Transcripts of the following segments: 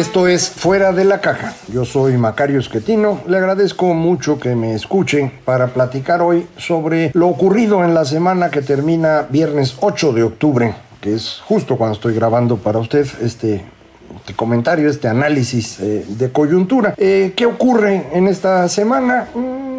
Esto es Fuera de la Caja. Yo soy Macario Esquetino. Le agradezco mucho que me escuchen para platicar hoy sobre lo ocurrido en la semana que termina viernes 8 de octubre, que es justo cuando estoy grabando para usted este comentario, este análisis eh, de coyuntura. Eh, ¿Qué ocurre en esta semana?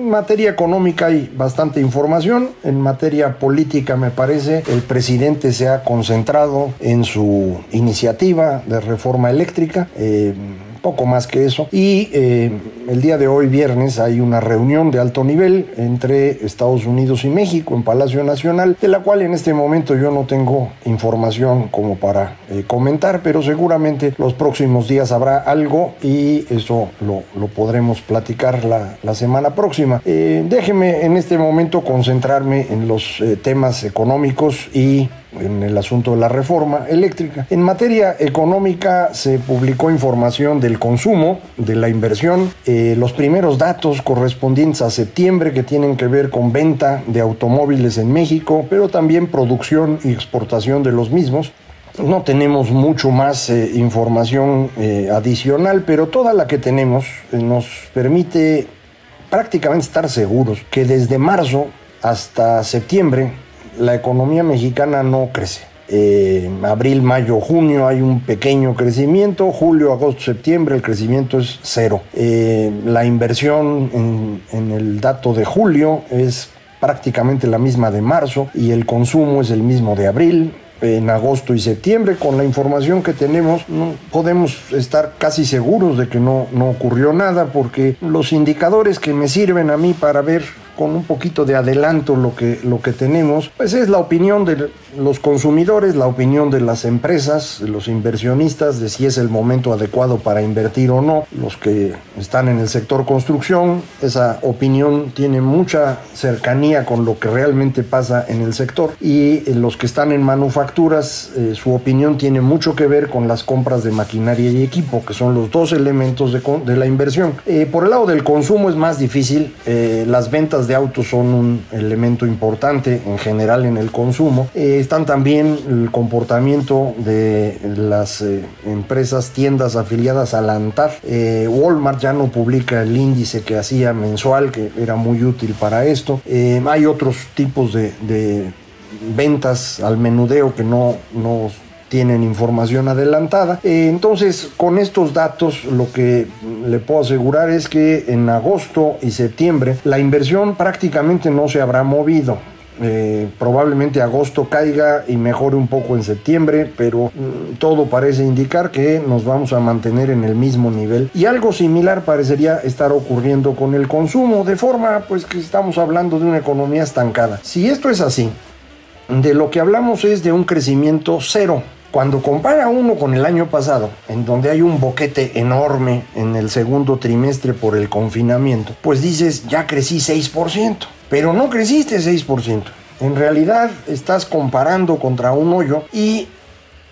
En materia económica hay bastante información. En materia política, me parece, el presidente se ha concentrado en su iniciativa de reforma eléctrica. Eh, poco más que eso. Y eh, el día de hoy, viernes, hay una reunión de alto nivel entre Estados Unidos y México en Palacio Nacional, de la cual en este momento yo no tengo información como para eh, comentar, pero seguramente los próximos días habrá algo y eso lo, lo podremos platicar la, la semana próxima. Eh, déjeme en este momento concentrarme en los temas económicos y en el asunto de la reforma eléctrica. En materia económica se publicó información del consumo, de la inversión, eh, los primeros datos correspondientes a septiembre que tienen que ver con venta de automóviles en México, pero también producción y exportación de los mismos. No tenemos mucho más eh, información eh, adicional, pero toda la que tenemos nos permite prácticamente estar seguros que desde marzo hasta septiembre la economía mexicana no crece. Eh, abril, mayo, junio hay un pequeño crecimiento, julio, agosto, septiembre el crecimiento es cero. Eh, la inversión en, en el dato de julio es prácticamente la misma de marzo y el consumo es el mismo de abril, en agosto y septiembre. Con la información que tenemos, no podemos estar casi seguros de que no, no ocurrió nada, porque los indicadores que me sirven a mí para ver con un poquito de adelanto lo que, lo que tenemos, pues es la opinión de los consumidores, la opinión de las empresas, de los inversionistas, de si es el momento adecuado para invertir o no, los que están en el sector construcción, esa opinión tiene mucha cercanía con lo que realmente pasa en el sector y los que están en manufacturas, eh, su opinión tiene mucho que ver con las compras de maquinaria y equipo, que son los dos elementos de, la inversión. Eh, por el lado del consumo es más difícil, eh, las ventas de autos son un elemento importante en general en el consumo. Eh, están también el comportamiento de las eh, empresas, tiendas afiliadas a la ANTAD. Eh, Walmart ya no publica el índice que hacía mensual, que era muy útil para esto. hay otros tipos de, de ventas al menudeo que no, no tienen información adelantada. Eh, entonces, con estos datos, lo que le puedo asegurar es que en agosto y septiembre la inversión prácticamente no se habrá movido. Eh, probablemente agosto caiga y mejore un poco en septiembre, pero mm, todo parece indicar que nos vamos a mantener en el mismo nivel. Y algo similar parecería estar ocurriendo con el consumo, de forma pues que estamos hablando de una economía estancada. Si esto es así, de lo que hablamos es de un crecimiento cero cuando compara uno con el año pasado, en donde hay un boquete enorme en el segundo trimestre por el confinamiento, pues dices, ya crecí 6%, pero no creciste 6%. En realidad estás comparando contra un hoyo y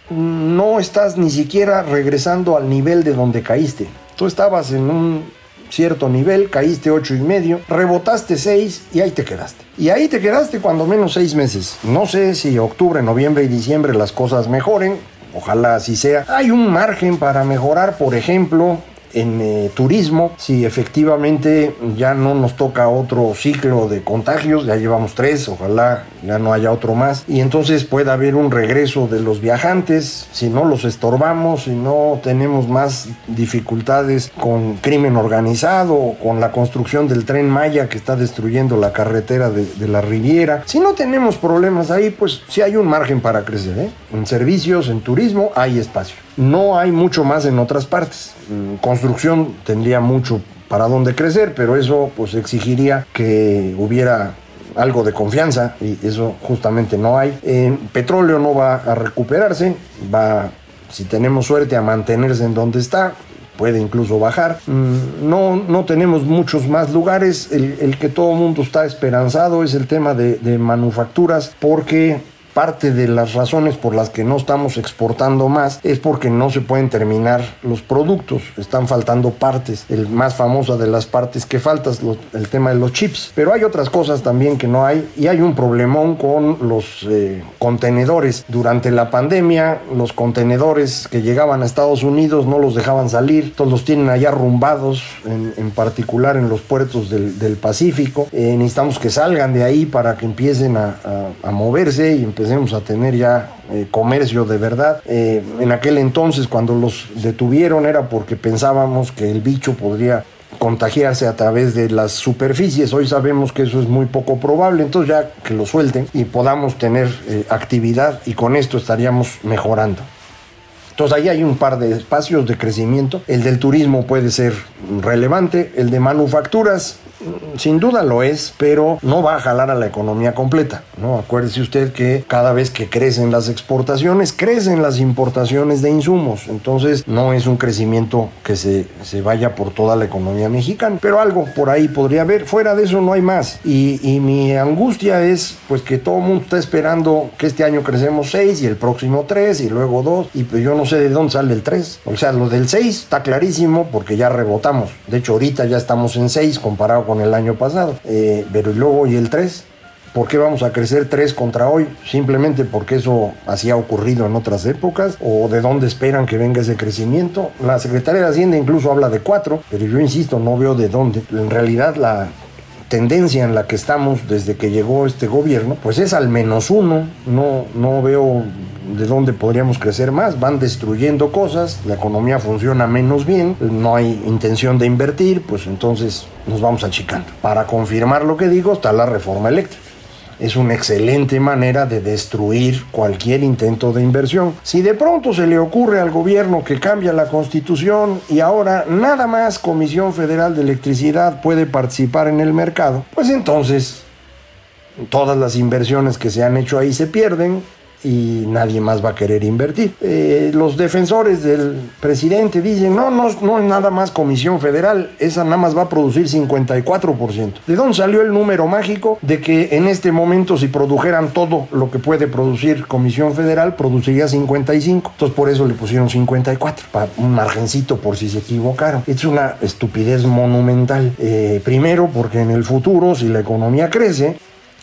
no estás ni siquiera regresando al nivel de donde caíste. Tú estabas en un cierto nivel, caíste ocho y medio, rebotaste 6 y ahí te quedaste. Y ahí te quedaste cuando menos seis meses. No sé si octubre, noviembre y diciembre las cosas mejoren, ojalá así sea. Hay un margen para mejorar, por ejemplo, en eh, turismo, si efectivamente ya no nos toca otro ciclo de contagios, ya llevamos tres, ojalá ya no haya otro más, y entonces pueda haber un regreso de los viajantes, si no los estorbamos, si no tenemos más dificultades con crimen organizado con la construcción del tren Maya que está destruyendo la carretera de, de la Riviera, si no tenemos problemas ahí, pues sí hay un margen para crecer, ¿eh? en servicios, en turismo hay espacio. No hay mucho más en otras partes. Mm, construcción tendría mucho para dónde crecer, pero eso pues exigiría que hubiera algo de confianza y eso justamente no hay. Petróleo no va a recuperarse, va, si tenemos suerte, a mantenerse en donde está. Puede incluso bajar. Mm, no, no tenemos muchos más lugares. El, que todo el mundo está esperanzado es el tema de manufacturas porque parte de las razones por las que no estamos exportando más es porque no se pueden terminar los productos, están faltando partes. El más famoso de las partes que faltan es el tema de los chips. Pero hay otras cosas también que no hay y hay un problemón con los eh, contenedores. Durante la pandemia, los contenedores que llegaban a Estados Unidos no los dejaban salir, todos los tienen allá rumbados, en, particular en los puertos del, Pacífico. Eh, necesitamos que salgan de ahí para que empiecen a, moverse y empecemos a tener ya eh, comercio de verdad. Eh, en aquel entonces, cuando los detuvieron, era porque pensábamos que el bicho podría contagiarse a través de las superficies. Hoy sabemos que eso es muy poco probable, entonces ya que lo suelten y podamos tener eh, actividad y con esto estaríamos mejorando. Entonces ahí hay un par de espacios de crecimiento. El del turismo puede ser relevante, el de manufacturas sin duda lo es, pero no va a jalar a la economía completa. ¿no? Acuérdese usted que cada vez que crecen las exportaciones, crecen las importaciones de insumos. Entonces no es un crecimiento que se, se vaya por toda la economía mexicana, pero algo por ahí podría haber. Fuera de eso no hay más. Y, y mi angustia es pues que todo el mundo está esperando que este año crecemos 6 y el próximo 3 y luego 2 y pues yo no sé de dónde sale el 3. O sea, lo del 6 está clarísimo porque ya rebotamos. De hecho, ahorita ya estamos en 6 comparado con el año pasado. Eh, pero luego, ¿y el 3? ¿Por qué vamos a crecer 3 contra hoy? ¿Simplemente porque eso así ha ocurrido en otras épocas? ¿O de dónde esperan que venga ese crecimiento? La Secretaría de Hacienda incluso habla de 4, pero yo insisto, no veo de dónde. En realidad la tendencia en la que estamos desde que llegó este gobierno, pues es al menos uno. No, no veo de dónde podríamos crecer más. Van destruyendo cosas, la economía funciona menos bien, no hay intención de invertir, pues entonces nos vamos achicando. Para confirmar lo que digo está la reforma eléctrica. Es una excelente manera de destruir cualquier intento de inversión. Si de pronto se le ocurre al gobierno que cambia la constitución y ahora nada más Comisión Federal de Electricidad puede participar en el mercado, pues entonces todas las inversiones que se han hecho ahí se pierden, y nadie más va a querer invertir. Eh, los defensores del presidente dicen, no, no, no es nada más Comisión Federal, esa nada más va a producir 54%. ¿De dónde salió el número mágico de que en este momento si produjeran todo lo que puede producir Comisión Federal, produciría 55? Entonces por eso le pusieron 54, para un margencito por si se equivocaron. Es una estupidez monumental. Eh, primero porque en el futuro, si la economía crece,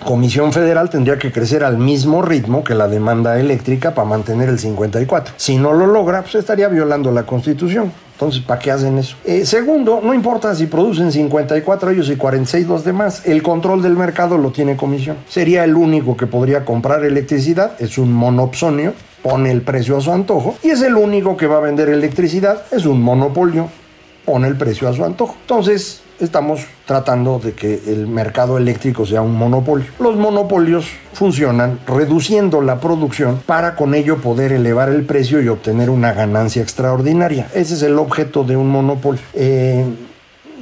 Comisión Federal tendría que crecer al mismo ritmo que la demanda eléctrica para mantener el 54. Si no lo logra, pues estaría violando la Constitución. Entonces, ¿para qué hacen eso? Eh, segundo, no importa si producen 54 ellos y 46 los demás, el control del mercado lo tiene comisión. Sería el único que podría comprar electricidad, es un monopsonio, pone el precio a su antojo, y es el único que va a vender electricidad, es un monopolio, pone el precio a su antojo. Entonces, estamos tratando de que el mercado eléctrico sea un monopolio. Los monopolios funcionan reduciendo la producción para con ello poder elevar el precio y obtener una ganancia extraordinaria. Ese es el objeto de un monopolio. Eh,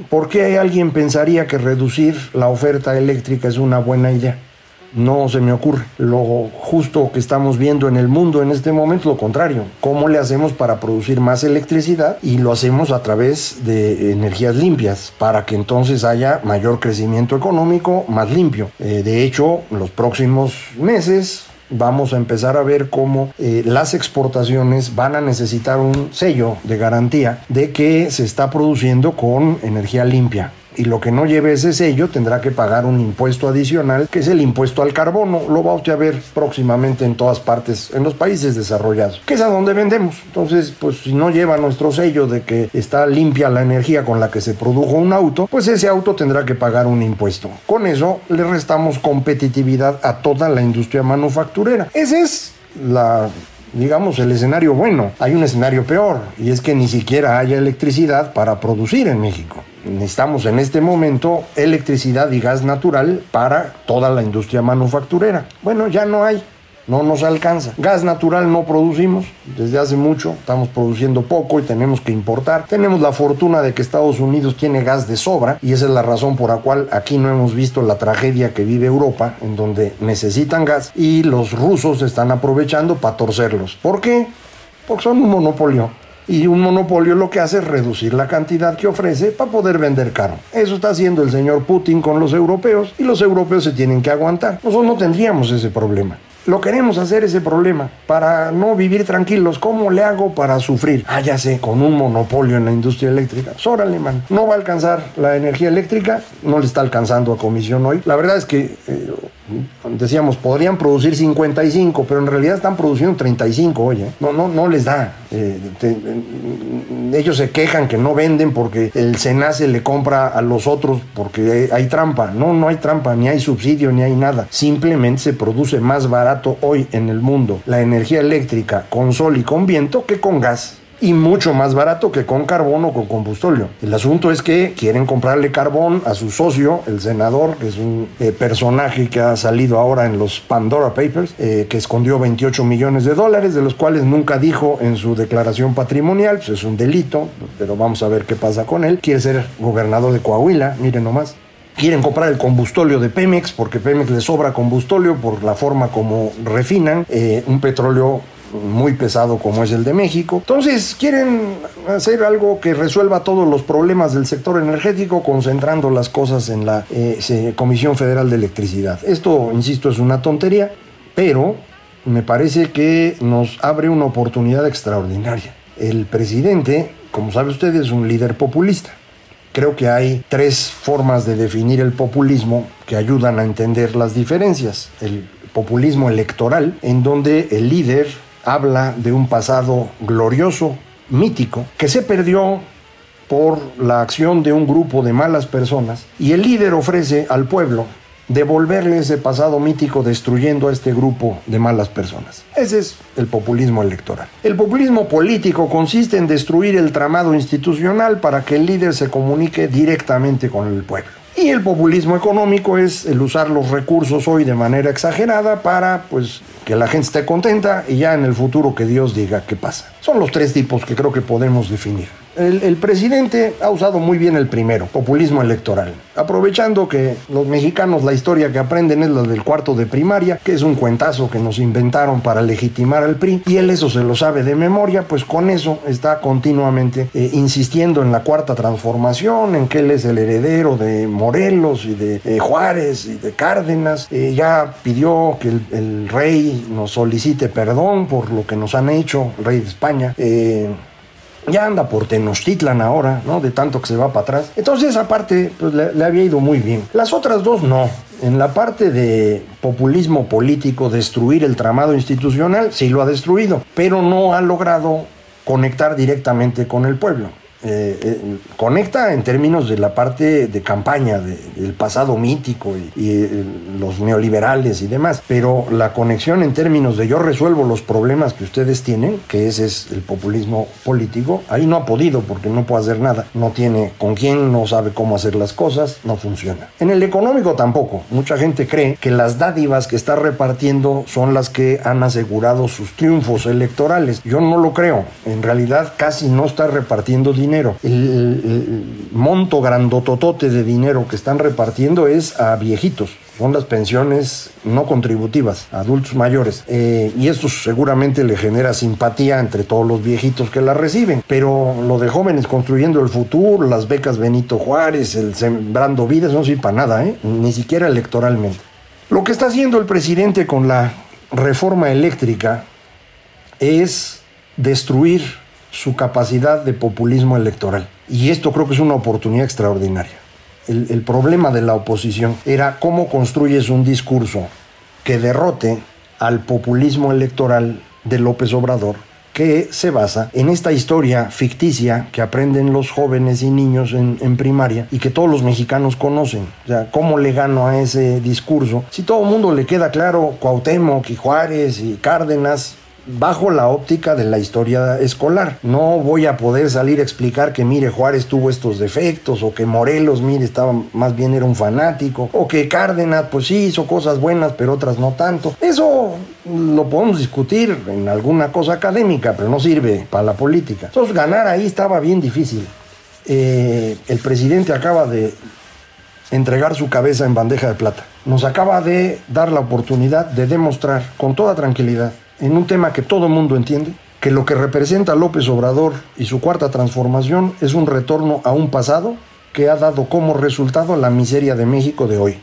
¿Por qué alguien pensaría que reducir la oferta eléctrica es una buena idea? No se me ocurre. Lo justo que estamos viendo en el mundo en este momento, lo contrario. ¿Cómo le hacemos para producir más electricidad? Y lo hacemos a través de energías limpias, para que entonces haya mayor crecimiento económico más limpio. Eh, de hecho, los próximos meses vamos a empezar a ver cómo eh, las exportaciones van a necesitar un sello de garantía de que se está produciendo con energía limpia y lo que no lleve ese sello tendrá que pagar un impuesto adicional, que es el impuesto al carbono. Lo va usted a ver próximamente en todas partes, en los países desarrollados, que es a donde vendemos. Entonces, pues si no lleva nuestro sello de que está limpia la energía con la que se produjo un auto, pues ese auto tendrá que pagar un impuesto. Con eso le restamos competitividad a toda la industria manufacturera. Ese es la digamos, el escenario bueno. Hay un escenario peor, y es que ni siquiera haya electricidad para producir en México. Necesitamos en este momento electricidad y gas natural para toda la industria manufacturera. Bueno, ya no hay no nos alcanza. Gas natural no producimos desde hace mucho, estamos produciendo poco y tenemos que importar. Tenemos la fortuna de que Estados Unidos tiene gas de sobra y esa es la razón por la cual aquí no hemos visto la tragedia que vive Europa, en donde necesitan gas y los rusos están aprovechando para torcerlos. ¿Por qué? Porque son un monopolio. Y un monopolio lo que hace es reducir la cantidad que ofrece para poder vender caro. Eso está haciendo el señor Putin con los europeos y los europeos se tienen que aguantar. Nosotros no tendríamos ese problema. Lo queremos hacer ese problema para no vivir tranquilos. ¿Cómo le hago para sufrir? Ah, ya sé, con un monopolio en la industria eléctrica. Sórale, man. No va a alcanzar la energía eléctrica, no le está alcanzando a comisión hoy. La verdad es que eh, decíamos, podrían producir 55, pero en realidad están produciendo 35, oye. No, no, no les da. Eh, ellos se quejan que no venden porque el SENACE le compra a los otros porque hay trampa. No, no hay trampa, ni hay subsidio, ni hay nada. Simplemente se produce más barato hoy en el mundo la energía eléctrica con sol y con viento que con gas y mucho más barato que con carbón o con combustóleo. El asunto es que quieren comprarle carbón a su socio, el senador, que es un eh, personaje que ha salido ahora en los Pandora Papers, eh, que escondió 28 millones de dólares, de los cuales nunca dijo en su declaración patrimonial, pues es un delito, pero vamos a ver qué pasa con él. Quiere ser gobernador de Coahuila, miren nomás quieren comprar el combustóleo de Pemex porque Pemex le sobra combustóleo por la forma como refinan eh, un petróleo muy pesado como es el de México. Entonces quieren hacer algo que resuelva todos los problemas del sector energético concentrando las cosas en la eh, Comisión Federal de Electricidad. Esto, insisto, es una tontería, pero me parece que nos abre una oportunidad extraordinaria. El presidente, como sabe usted, es un líder populista. Creo que hay tres formas de definir el populismo que ayudan a entender las diferencias. El populismo electoral, en donde el líder habla de un pasado glorioso, mítico, que se perdió por la acción de un grupo de malas personas y el líder ofrece al pueblo devolverle ese pasado mítico destruyendo a este grupo de malas personas. Ese es el populismo electoral. El populismo político consiste en destruir el tramado institucional para que el líder se comunique directamente con el pueblo. Y el populismo económico es el usar los recursos hoy de manera exagerada para pues que la gente esté contenta y ya en el futuro que Dios diga qué pasa. Son los tres tipos que creo que podemos definir. El, presidente ha usado muy bien el primero, populismo electoral, aprovechando que los mexicanos la historia que aprenden es la del cuarto de primaria, que es un cuentazo que nos inventaron para legitimar al PRI, y él eso se lo sabe de memoria, pues con eso está continuamente eh, insistiendo en la cuarta transformación, en que él es el heredero de Morelos y de eh, Juárez y de Cárdenas, eh, ya pidió que el, rey nos solicite perdón por lo que nos han hecho, el rey de España, ya anda por Tenochtitlan ahora, ¿no? De tanto que se va para atrás. Entonces esa parte pues, le, había ido muy bien. Las otras dos no. En la parte de populismo político, destruir el tramado institucional, sí lo ha destruido, pero no ha logrado conectar directamente con el pueblo. Eh, eh, conecta en términos de la parte de campaña del pasado mítico y, eh, los neoliberales y demás, pero la conexión en términos de yo resuelvo los problemas que ustedes tienen, que ese es el populismo político, ahí no ha podido porque no puede hacer nada, no tiene con quién, no sabe cómo hacer las cosas, no funciona. En el económico tampoco, mucha gente cree que las dádivas que está repartiendo son las que han asegurado sus triunfos electorales. Yo no lo creo, en realidad casi no está repartiendo dinero el, monto grandototote de dinero que están repartiendo es a viejitos. Son las pensiones no contributivas, adultos mayores. Eh, y esto seguramente le genera simpatía entre todos los viejitos que la reciben. Pero lo de jóvenes construyendo el futuro, las becas Benito Juárez, el sembrando vidas, no sirve para nada, ¿eh? ni siquiera electoralmente. Lo que está haciendo el presidente con la reforma eléctrica es destruir su capacidad de populismo electoral. Y esto creo que es una oportunidad extraordinaria. el, problema de la oposición era cómo construyes un discurso que derrote al populismo electoral de López Obrador que se basa en esta historia ficticia que aprenden los jóvenes y niños en, en, primaria y que todos los mexicanos conocen. O sea, ¿cómo le gano a ese discurso? Si todo el mundo le queda claro Cuauhtémoc y Juárez y Cárdenas, bajo la óptica de la historia escolar. No voy a poder salir a explicar que mire Juárez tuvo estos defectos o que Morelos, mire, estaba más bien era un fanático o que Cárdenas pues sí hizo cosas buenas pero otras no tanto. Eso lo podemos discutir en alguna cosa académica, pero no sirve para la política. Entonces ganar ahí estaba bien difícil. Eh, el presidente acaba de entregar su cabeza en bandeja de plata. Nos acaba de dar la oportunidad de demostrar con toda tranquilidad en un tema que todo mundo entiende, que lo que representa López Obrador y su cuarta transformación es un retorno a un pasado que ha dado como resultado la miseria de México de hoy.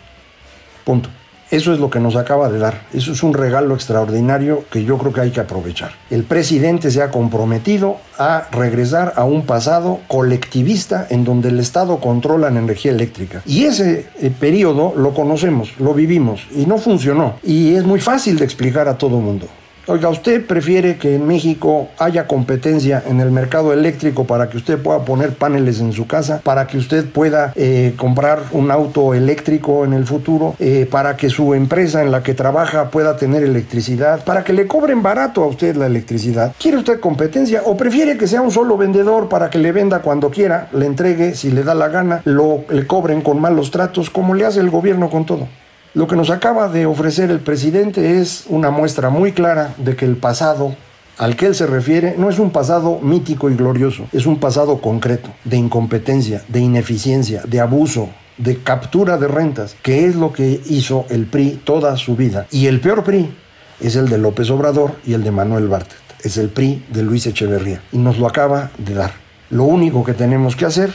Punto. Eso es lo que nos acaba de dar. Eso es un regalo extraordinario que yo creo que hay que aprovechar. El presidente se ha comprometido a regresar a un pasado colectivista en donde el Estado controla la energía eléctrica. Y ese eh, periodo lo conocemos, lo vivimos y no funcionó. Y es muy fácil de explicar a todo mundo. Oiga, ¿usted prefiere que en México haya competencia en el mercado eléctrico para que usted pueda poner paneles en su casa, para que usted pueda eh, comprar un auto eléctrico en el futuro, eh, para que su empresa en la que trabaja pueda tener electricidad, para que le cobren barato a usted la electricidad? ¿Quiere usted competencia o prefiere que sea un solo vendedor para que le venda cuando quiera, le entregue si le da la gana, lo, le cobren con malos tratos, como le hace el gobierno con todo? Lo que nos acaba de ofrecer el presidente es una muestra muy clara de que el pasado al que él se refiere no es un pasado mítico y glorioso, es un pasado concreto, de incompetencia, de ineficiencia, de abuso, de captura de rentas, que es lo que hizo el PRI toda su vida. Y el peor PRI es el de López Obrador y el de Manuel Bartlett, es el PRI de Luis Echeverría, y nos lo acaba de dar. Lo único que tenemos que hacer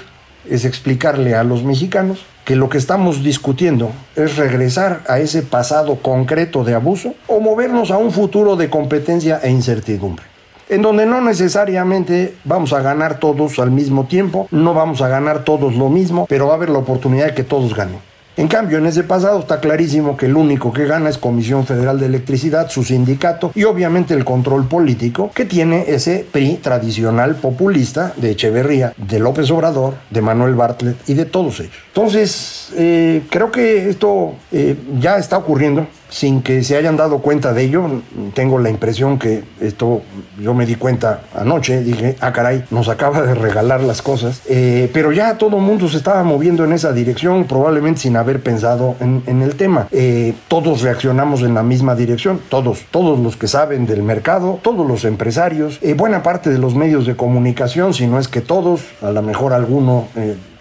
es explicarle a los mexicanos que lo que estamos discutiendo es regresar a ese pasado concreto de abuso o movernos a un futuro de competencia e incertidumbre en donde no necesariamente vamos a ganar todos al mismo tiempo, no vamos a ganar todos lo mismo, pero va a haber la oportunidad de que todos ganen. En cambio, en ese pasado está clarísimo que el único que gana es Comisión Federal de Electricidad, su sindicato y obviamente el control político que tiene ese PRI tradicional populista de Echeverría, de López Obrador, de Manuel Bartlett y de todos ellos. Entonces, eh, creo que esto eh, ya está ocurriendo sin que se hayan dado cuenta de ello. Tengo la impresión que esto, yo me di cuenta anoche, dije, ah caray, nos acaba de regalar las cosas, eh, pero ya todo el mundo se estaba moviendo en esa dirección, probablemente sin haber pensado en, el tema. Eh, todos reaccionamos en la misma dirección, todos, todos los que saben del mercado, todos los empresarios, eh, buena parte de los medios de comunicación, si no es que todos, a lo mejor alguno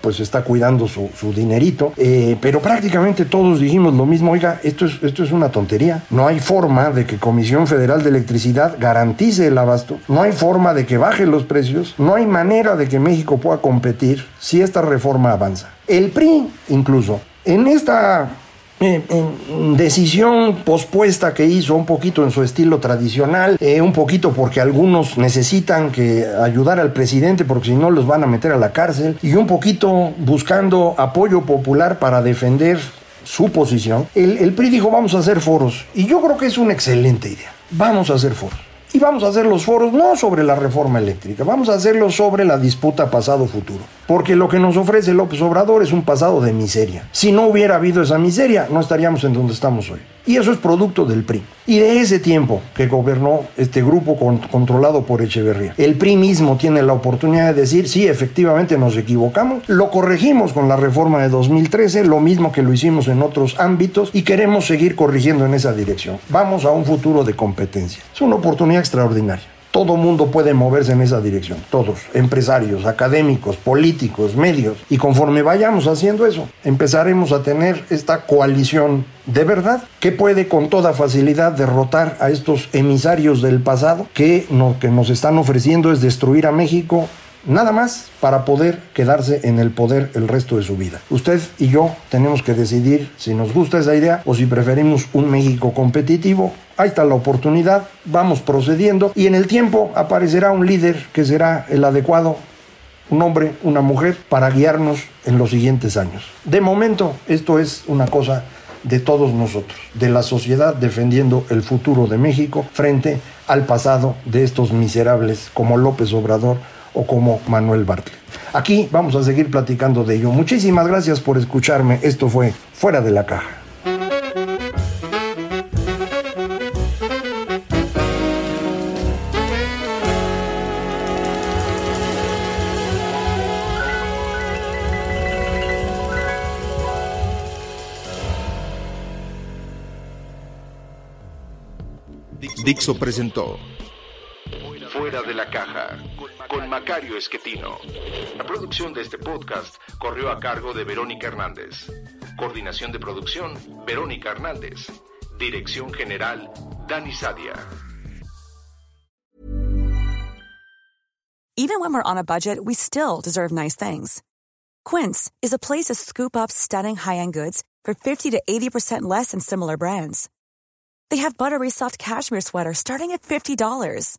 pues está cuidando su, su dinerito, eh, pero prácticamente todos dijimos lo mismo, oiga, esto es, esto es una tontería, no hay forma de que Comisión Federal de Electricidad garantice el abasto, no hay forma de que baje los precios, no hay manera de que México pueda competir si esta reforma avanza. El PRI, incluso, en esta eh, decisión pospuesta que hizo un poquito en su estilo tradicional, eh, un poquito porque algunos necesitan que ayudar al presidente porque si no los van a meter a la cárcel y un poquito buscando apoyo popular para defender su posición, el, el PRI dijo vamos a hacer foros y yo creo que es una excelente idea, vamos a hacer foros. Y vamos a hacer los foros no sobre la reforma eléctrica, vamos a hacerlos sobre la disputa pasado-futuro. Porque lo que nos ofrece López Obrador es un pasado de miseria. Si no hubiera habido esa miseria, no estaríamos en donde estamos hoy. Y eso es producto del PRI. Y de ese tiempo que gobernó este grupo con, controlado por Echeverría. El PRI mismo tiene la oportunidad de decir, sí, efectivamente nos equivocamos, lo corregimos con la reforma de 2013, lo mismo que lo hicimos en otros ámbitos y queremos seguir corrigiendo en esa dirección. Vamos a un futuro de competencia. Es una oportunidad extraordinaria. Todo mundo puede moverse en esa dirección, todos, empresarios, académicos, políticos, medios. Y conforme vayamos haciendo eso, empezaremos a tener esta coalición de verdad que puede con toda facilidad derrotar a estos emisarios del pasado que que nos están ofreciendo es destruir a México nada más para poder quedarse en el poder el resto de su vida. Usted y yo tenemos que decidir si nos gusta esa idea o si preferimos un México competitivo. Ahí está la oportunidad, vamos procediendo y en el tiempo aparecerá un líder que será el adecuado, un hombre, una mujer, para guiarnos en los siguientes años. De momento, esto es una cosa de todos nosotros, de la sociedad defendiendo el futuro de México frente al pasado de estos miserables como López Obrador o como Manuel Bartlett. Aquí vamos a seguir platicando de ello. Muchísimas gracias por escucharme. Esto fue Fuera de la Caja. Dixo presentó Fuera de la caja con Macario Esquetino. La producción de este podcast corrió a cargo de Verónica Hernández. Coordinación de producción, Verónica Hernández. Dirección General, Dani Sadia. Even when we're on a budget, we still deserve nice things. Quince is a place to scoop up stunning high-end goods for 50 to 80% less than similar brands. They have buttery soft cashmere sweaters starting at $50,